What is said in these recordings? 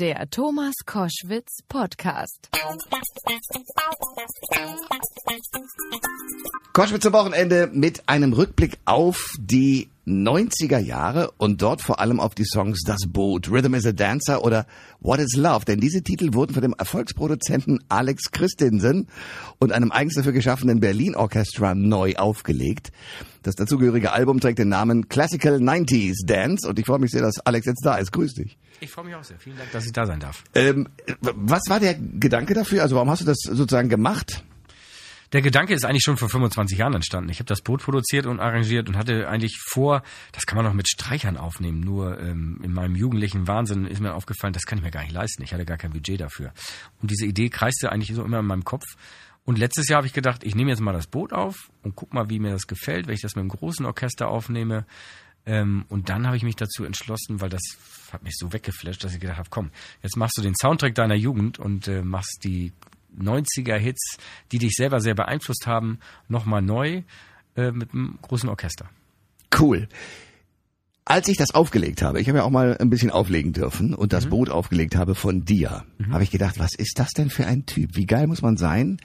Der Thomas Koschwitz Podcast. Koschwitz am Wochenende mit einem Rückblick auf die 90er Jahre und dort vor allem auf die Songs Das Boot, Rhythm is a Dancer oder What is Love, denn diese Titel wurden von dem Erfolgsproduzenten Alex Christensen und einem eigens dafür geschaffenen Berlin Orchestra neu aufgelegt. Das dazugehörige Album trägt den Namen Classical 90s Dance und ich freue mich sehr, dass Alex jetzt da ist. Grüß dich. Ich freue mich auch sehr. Vielen Dank, dass ich da sein darf. Ähm, was war der Gedanke dafür? Also warum hast du das sozusagen gemacht? Der Gedanke ist eigentlich schon vor 25 Jahren entstanden. Ich habe das Boot produziert und arrangiert und hatte eigentlich vor, das kann man noch mit Streichern aufnehmen. Nur ähm, in meinem jugendlichen Wahnsinn ist mir aufgefallen, das kann ich mir gar nicht leisten. Ich hatte gar kein Budget dafür. Und diese Idee kreiste eigentlich so immer in meinem Kopf. Und letztes Jahr habe ich gedacht, ich nehme jetzt mal das Boot auf und guck mal, wie mir das gefällt, wenn ich das mit einem großen Orchester aufnehme. Ähm, und dann habe ich mich dazu entschlossen, weil das hat mich so weggeflasht, dass ich gedacht habe, komm, jetzt machst du den Soundtrack deiner Jugend und äh, machst die 90er Hits, die dich selber sehr beeinflusst haben, nochmal neu äh, mit einem großen Orchester. Cool. Als ich das aufgelegt habe, ich habe ja auch mal ein bisschen auflegen dürfen und das mhm. Boot aufgelegt habe von dir, mhm. habe ich gedacht, was ist das denn für ein Typ? Wie geil muss man sein,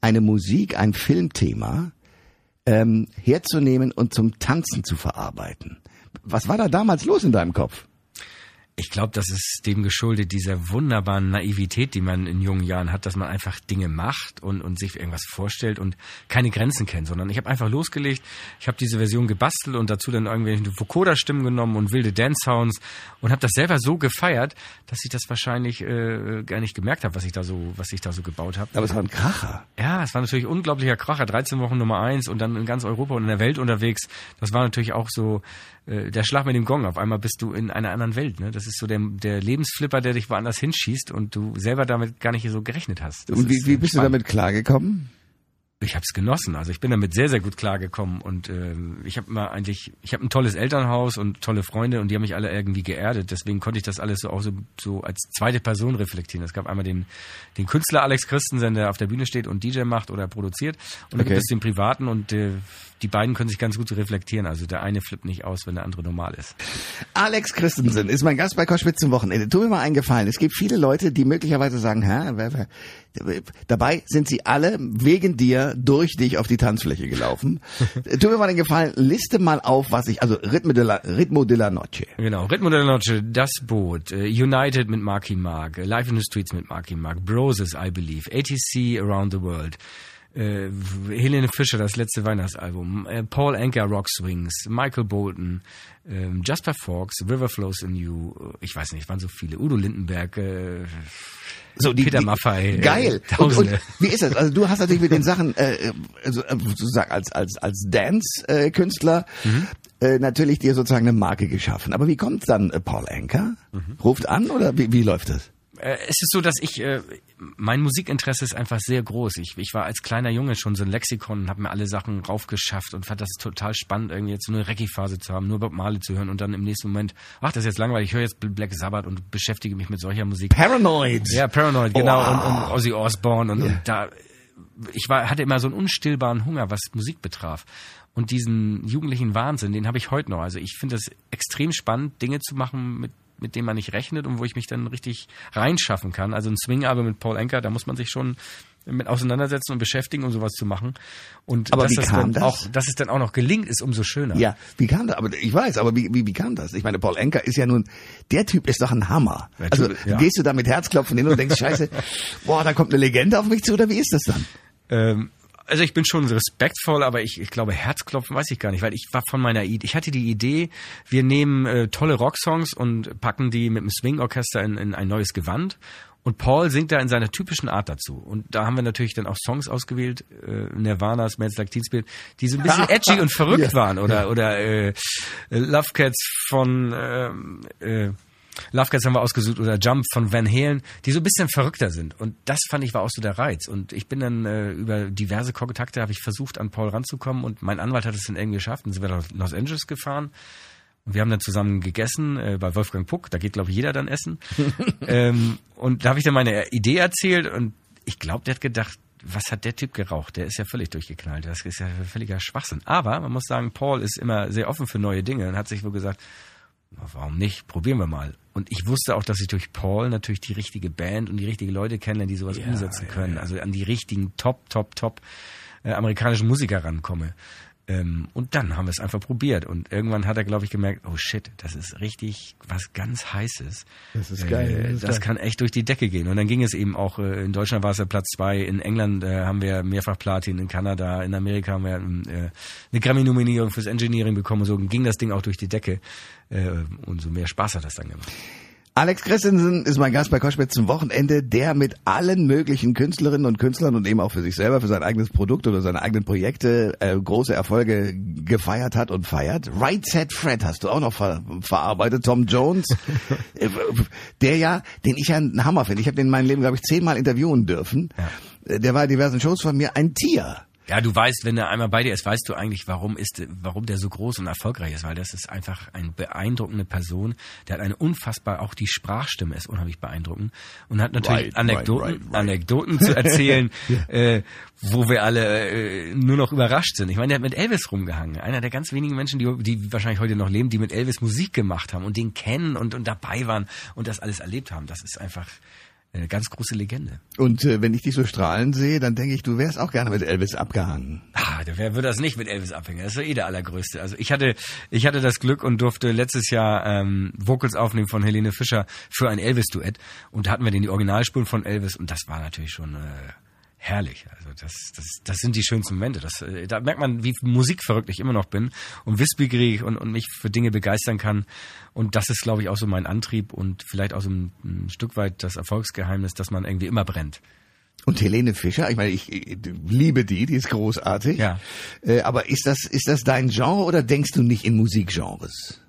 eine Musik, ein Filmthema ähm, herzunehmen und zum Tanzen zu verarbeiten. Was war da damals los in deinem Kopf? Ich glaube, das ist dem geschuldet, dieser wunderbaren Naivität, die man in jungen Jahren hat, dass man einfach Dinge macht und, und sich irgendwas vorstellt und keine Grenzen kennt, sondern ich habe einfach losgelegt, ich habe diese Version gebastelt und dazu dann irgendwelche Vokoda-Stimmen genommen und wilde Dance-Sounds und habe das selber so gefeiert, dass ich das wahrscheinlich äh, gar nicht gemerkt habe, was ich da so, was ich da so gebaut habe. Aber es war ein Kracher. Ja, es war natürlich unglaublicher Kracher, 13 Wochen Nummer eins und dann in ganz Europa und in der Welt unterwegs. Das war natürlich auch so äh, der Schlag mit dem Gong. Auf einmal bist du in einer anderen Welt. Ne? Das ist so der, der Lebensflipper, der dich woanders hinschießt und du selber damit gar nicht so gerechnet hast. Das und wie, wie bist spannend. du damit klargekommen? Ich habe es genossen. Also ich bin damit sehr, sehr gut klargekommen und äh, ich habe immer eigentlich, ich habe ein tolles Elternhaus und tolle Freunde und die haben mich alle irgendwie geerdet. Deswegen konnte ich das alles so auch so, so als zweite Person reflektieren. Es gab einmal den, den Künstler Alex Christensen, der auf der Bühne steht und DJ macht oder produziert und dann okay. gibt es den Privaten und äh, die beiden können sich ganz gut reflektieren. Also der eine flippt nicht aus, wenn der andere normal ist. Alex Christensen ist mein Gast bei Koschwitz zum Wochenende. Tu mir mal einen Gefallen. Es gibt viele Leute, die möglicherweise sagen, Hä, wer, wer, dabei sind sie alle wegen dir durch dich auf die Tanzfläche gelaufen. tu mir mal den Gefallen, liste mal auf, was ich, also Ritmo de la, Ritmo de la Noche. Genau, Ritmo de la Noche, Das Boot, uh, United mit Marky Mark, Live in the Streets mit Marky Mark, Broses, I Believe, ATC Around the World äh, Helene Fischer, das letzte Weihnachtsalbum, äh, Paul Anker, Rock Swings, Michael Bolton, äh, Jasper Fox, River Flows in You, äh, ich weiß nicht, waren so viele, Udo Lindenberg, äh, so, die, Peter Maffei. Äh, geil. Äh, und, und, wie ist das? Also du hast natürlich mit den Sachen, äh, also, äh, sozusagen als, als, als Dance-Künstler mhm. äh, natürlich dir sozusagen eine Marke geschaffen. Aber wie kommt dann äh, Paul Anker? Mhm. Ruft an oder wie, wie läuft das? Äh, es ist so, dass ich, äh, mein Musikinteresse ist einfach sehr groß. Ich, ich war als kleiner Junge schon so ein Lexikon und habe mir alle Sachen raufgeschafft und fand das total spannend, irgendwie jetzt so eine Reggae-Phase zu haben, nur Bob Marley zu hören und dann im nächsten Moment, ach, das ist jetzt langweilig, ich höre jetzt Black Sabbath und beschäftige mich mit solcher Musik. Paranoid! Ja, Paranoid, genau, oh. und, und Ozzy Osbourne und, yeah. und da, ich war, hatte immer so einen unstillbaren Hunger, was Musik betraf. Und diesen jugendlichen Wahnsinn, den habe ich heute noch. Also ich finde es extrem spannend, Dinge zu machen, mit mit dem man nicht rechnet und wo ich mich dann richtig reinschaffen kann. Also ein Swing-Album mit Paul Anker, da muss man sich schon mit auseinandersetzen und beschäftigen, um sowas zu machen. Und aber dass, wie das kam das? Auch, dass es dann auch noch gelingt, ist umso schöner. Ja, wie kam das? Aber ich weiß, aber wie, wie, wie kam das? Ich meine, Paul Anker ist ja nun, der Typ ist doch ein Hammer. Also ja. gehst du da mit Herzklopfen hin und denkst, scheiße, boah, da kommt eine Legende auf mich zu, oder wie ist das dann? Ähm, also ich bin schon respektvoll, aber ich, ich glaube Herzklopfen weiß ich gar nicht, weil ich war von meiner Idee, ich hatte die Idee, wir nehmen äh, tolle Rocksongs und packen die mit dem Swing-Orchester in, in ein neues Gewand und Paul singt da in seiner typischen Art dazu. Und da haben wir natürlich dann auch Songs ausgewählt, äh, Nirvana, Smells Like Teen Spirit, die so ein bisschen edgy und verrückt ja. waren. Oder, oder äh, Love Cats von ähm, äh, äh, Love Cats haben wir ausgesucht oder Jump von Van Halen, die so ein bisschen verrückter sind. Und das fand ich war auch so der Reiz. Und ich bin dann äh, über diverse Kontakte habe ich versucht, an Paul ranzukommen und mein Anwalt hat es dann irgendwie geschafft. Und sind wir nach Los Angeles gefahren. Und wir haben dann zusammen gegessen äh, bei Wolfgang Puck. Da geht, glaube ich, jeder dann essen. ähm, und da habe ich dann meine Idee erzählt und ich glaube, der hat gedacht, was hat der Typ geraucht? Der ist ja völlig durchgeknallt. Das ist ja völliger Schwachsinn. Aber man muss sagen, Paul ist immer sehr offen für neue Dinge und hat sich wohl gesagt, warum nicht? Probieren wir mal. Und ich wusste auch, dass ich durch Paul natürlich die richtige Band und die richtigen Leute kennenlerne, die sowas Ja, umsetzen ja, können. ja. Also an die richtigen Top, Top, Top äh, amerikanischen Musiker rankomme. Ähm, und dann haben wir es einfach probiert. Und irgendwann hat er, glaube ich, gemerkt, oh shit, das ist richtig was ganz Heißes. Das ist geil, Äh, das das kann echt durch die Decke gehen. Und dann ging es eben auch, äh, in Deutschland war es ja Platz zwei, in England äh, haben wir mehrfach Platin, in Kanada, in Amerika haben wir äh, eine Grammy-Nominierung fürs Engineering bekommen. Und so ging das Ding auch durch die Decke. Äh, und so mehr Spaß hat das dann gemacht. Alex Christensen ist mein Gast bei Koschwitz zum Wochenende, der mit allen möglichen Künstlerinnen und Künstlern und eben auch für sich selber, für sein eigenes Produkt oder seine eigenen Projekte äh, große Erfolge gefeiert hat und feiert. Right Set Fred hast du auch noch ver verarbeitet. Tom Jones, äh, der ja, den ich ja einen Hammer finde. Ich habe den in meinem Leben, glaube ich, zehnmal interviewen dürfen. Äh, Der war in diversen Shows von mir ein Tier. Ja, du weißt, wenn er einmal bei dir ist, weißt du eigentlich, warum ist, warum der so groß und erfolgreich ist, weil das ist einfach eine beeindruckende Person. Der hat eine unfassbar, auch die Sprachstimme ist unheimlich beeindruckend und hat natürlich Right, Anekdoten, right, right. Anekdoten zu erzählen, äh, wo wir alle äh, nur noch überrascht sind. Ich meine, der hat mit Elvis rumgehangen. Einer der ganz wenigen Menschen, die, die wahrscheinlich heute noch leben, die mit Elvis Musik gemacht haben und den kennen und, und dabei waren und das alles erlebt haben. Das ist einfach eine ganz große Legende. Und äh, wenn ich dich so strahlen sehe, dann denke ich, du wärst auch gerne mit Elvis abgehangen. Ah, wer würde das nicht mit Elvis abhängen? Das ist eh der allergrößte. Also ich hatte, ich hatte das Glück und durfte letztes Jahr ähm, Vocals aufnehmen von Helene Fischer für ein Elvis-Duett. Und da hatten wir den die Originalspuren von Elvis und das war natürlich schon äh, herrlich. Also das, das, das sind die schönsten Momente. Das, äh, da merkt man, wie musikverrückt ich immer noch bin und wissbegierig und, und mich für Dinge begeistern kann. Und das ist, glaube ich, auch so mein Antrieb und vielleicht auch so ein, ein Stück weit das Erfolgsgeheimnis, dass man irgendwie immer brennt. Und Helene Fischer, ich meine, ich, ich liebe die, die ist großartig. Ja. Äh, aber ist das, ist das dein Genre oder denkst du nicht in Musikgenres?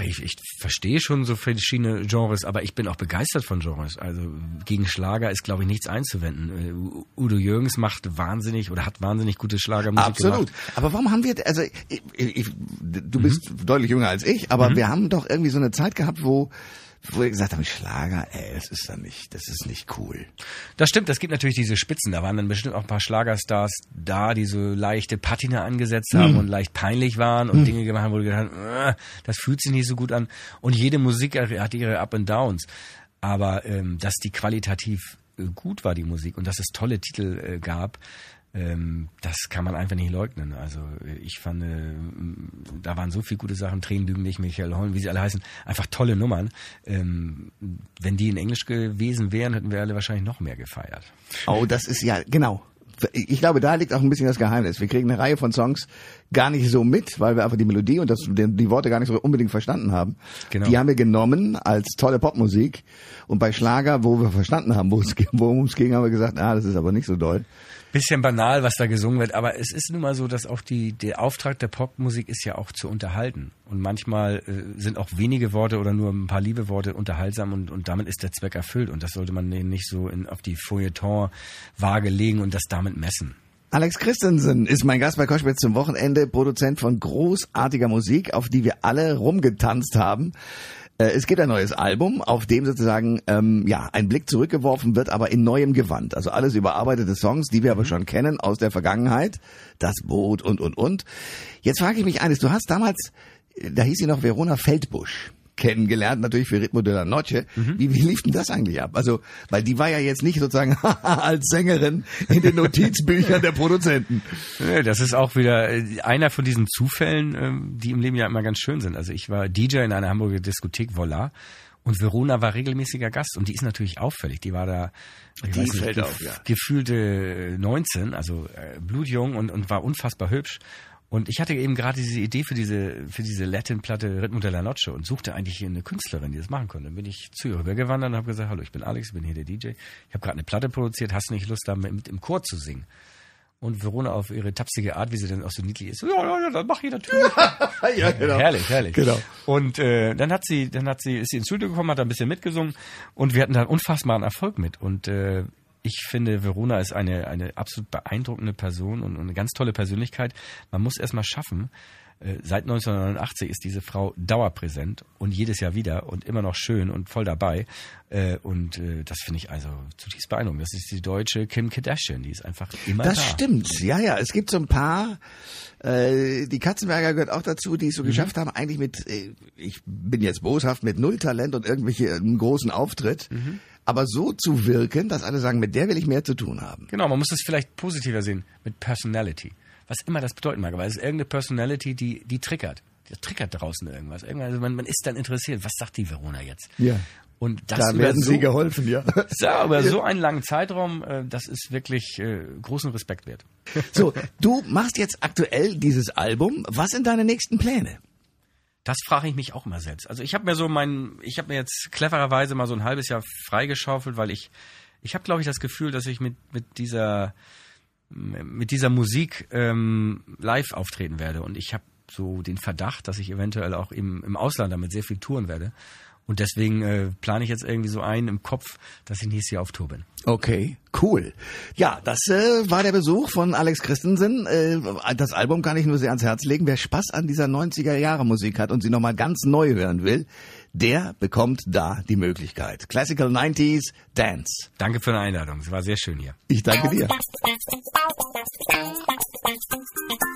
Ich, ich verstehe schon so verschiedene Genres, aber ich bin auch begeistert von Genres. Also gegen Schlager ist, glaube ich, nichts einzuwenden. Äh, Udo Jürgens macht wahnsinnig oder hat wahnsinnig gute Schlagermusik Absolut. gemacht. Aber warum haben wir, also ich, ich, du bist deutlich jünger als ich, aber wir haben doch irgendwie so eine Zeit gehabt, wo, wo wir gesagt haben, Schlager, ey, das ist dann nicht, das ist nicht cool. Das stimmt, es gibt natürlich diese Spitzen. Da waren dann bestimmt auch ein paar Schlagerstars da, die so leichte Patina angesetzt haben und leicht peinlich waren und Dinge gemacht haben, wo du gedacht hast, äh, das fühlt sich nicht so gut an. Und jede Musik hat ihre Up and Downs. Aber ähm, dass die qualitativ äh, gut war, die Musik, und dass es tolle Titel äh, gab, ähm, das kann man einfach nicht leugnen. Also ich fand, äh, da waren so viele gute Sachen, Tränen lügen nicht, Michael Holm, wie sie alle heißen, einfach tolle Nummern. Ähm, wenn die in Englisch gewesen wären, hätten wir alle wahrscheinlich noch mehr gefeiert. Oh, das ist ja, genau. Ich glaube, da liegt auch ein bisschen das Geheimnis. Wir kriegen eine Reihe von Songs gar nicht so mit, weil wir einfach die Melodie und das, die, die Worte gar nicht so unbedingt verstanden haben. Genau. Die haben wir genommen als tolle Popmusik. Und bei Schlager, wo wir verstanden haben, wo es ging- worum es ging, haben wir gesagt, ah, das ist aber nicht so doll. Bisschen banal, was da gesungen wird, aber es ist nun mal so, dass auch die, der Auftrag der Popmusik ist ja auch zu unterhalten. Und manchmal äh, sind auch wenige Worte oder nur ein paar liebe Worte unterhaltsam und, und damit ist der Zweck erfüllt. Und das sollte man eben nicht so in, auf die Feuilleton-Waage legen und das damit messen. Alex Christensen ist mein Gast bei Koschwitz zum Wochenende, Produzent von großartiger Musik, auf die wir alle rumgetanzt haben. Äh, Es gibt ein neues Album, auf dem sozusagen ähm, ja ein Blick zurückgeworfen wird, aber in neuem Gewand. Also alles überarbeitete Songs, die wir aber schon kennen aus der Vergangenheit, das Boot und und und. Jetzt frage ich mich eines: Du hast damals, äh, da hieß sie noch Verona Feldbusch kennengelernt, natürlich für Ritmo de la Noche. Wie, wie lief denn das eigentlich ab? Also, weil die war ja jetzt nicht sozusagen als Sängerin in den Notizbüchern der Produzenten. Das ist auch wieder äh, einer von diesen Zufällen, ähm, die im Leben ja immer ganz schön sind. Also ich war DJ in einer Hamburger Diskothek Voila und Verona war regelmäßiger Gast und die ist natürlich auffällig. Die war da Die nicht, gef- auf, ja. gefühlte 19, also äh, blutjung und, und war unfassbar hübsch. Und ich hatte eben gerade diese Idee für diese, für diese Latin-Platte Ritmo de la Noche und suchte eigentlich eine Künstlerin, die das machen konnte. Dann bin ich zu ihr rübergewandert und habe gesagt, hallo, ich bin Alex, ich bin hier der DJ. Ich habe gerade eine Platte produziert, hast du nicht Lust, da mit, im Chor zu singen? Und Verona auf ihre tapsige Art, wie sie dann auch so niedlich ist, ja, ja, ja, dann mach ich natürlich. ja, genau. Herrlich, herrlich. Genau. Und äh, dann hat sie, dann hat sie, ist sie ins Studio gekommen, hat da ein bisschen mitgesungen und wir hatten da unfassbaren Erfolg mit. Und äh, ich finde, Verona ist eine, eine absolut beeindruckende Person und, und eine ganz tolle Persönlichkeit. Man muss erst mal schaffen, äh, Seit 1989 ist diese Frau dauerpräsent und jedes Jahr wieder und immer noch schön und voll dabei. Äh, und äh, das finde ich also zutiefst beeindruckend. Das ist die deutsche Kim Kardashian, die ist einfach immer Das da. stimmt, ja, ja. Es gibt so ein paar, äh, die Katzenberger gehört auch dazu, die es so Mhm. geschafft haben, eigentlich mit, ich bin jetzt boshaft, mit null Talent und irgendwelche einen großen Auftritt, Mhm. Aber so zu wirken, dass alle sagen, mit der will ich mehr zu tun haben. Genau, man muss das vielleicht positiver sehen mit Personality. Was immer das bedeuten mag, aber es ist irgendeine Personality, die, die triggert. Die triggert draußen irgendwas. Irgendwas also man, man ist dann interessiert. Was sagt die Verona jetzt? Ja. Und das Da werden so, sie geholfen, ja. Ja, über so einen langen Zeitraum, äh, das ist wirklich äh, großen Respekt wert. So, du machst jetzt aktuell dieses Album. Was sind deine nächsten Pläne? Das frage ich mich auch immer selbst. Also ich habe mir so mein, ich habe mir jetzt clevererweise mal so ein halbes Jahr freigeschaufelt, weil ich, ich habe glaube ich das Gefühl, dass ich mit mit dieser mit dieser Musik ähm, live auftreten werde und ich habe so den Verdacht, dass ich eventuell auch im, im Ausland damit sehr viel touren werde und deswegen äh, plane ich jetzt irgendwie so ein im Kopf, dass ich nächstes Jahr auf Tour bin. Okay, cool. Ja, das äh, war der Besuch von Alex Christensen. Äh, das Album kann ich nur sehr ans Herz legen. Wer Spaß an dieser 90er Jahre Musik hat und sie nochmal ganz neu hören will, der bekommt da die Möglichkeit. Classical 90s Dance. Danke für die Einladung. Es war sehr schön hier. Ich danke dir.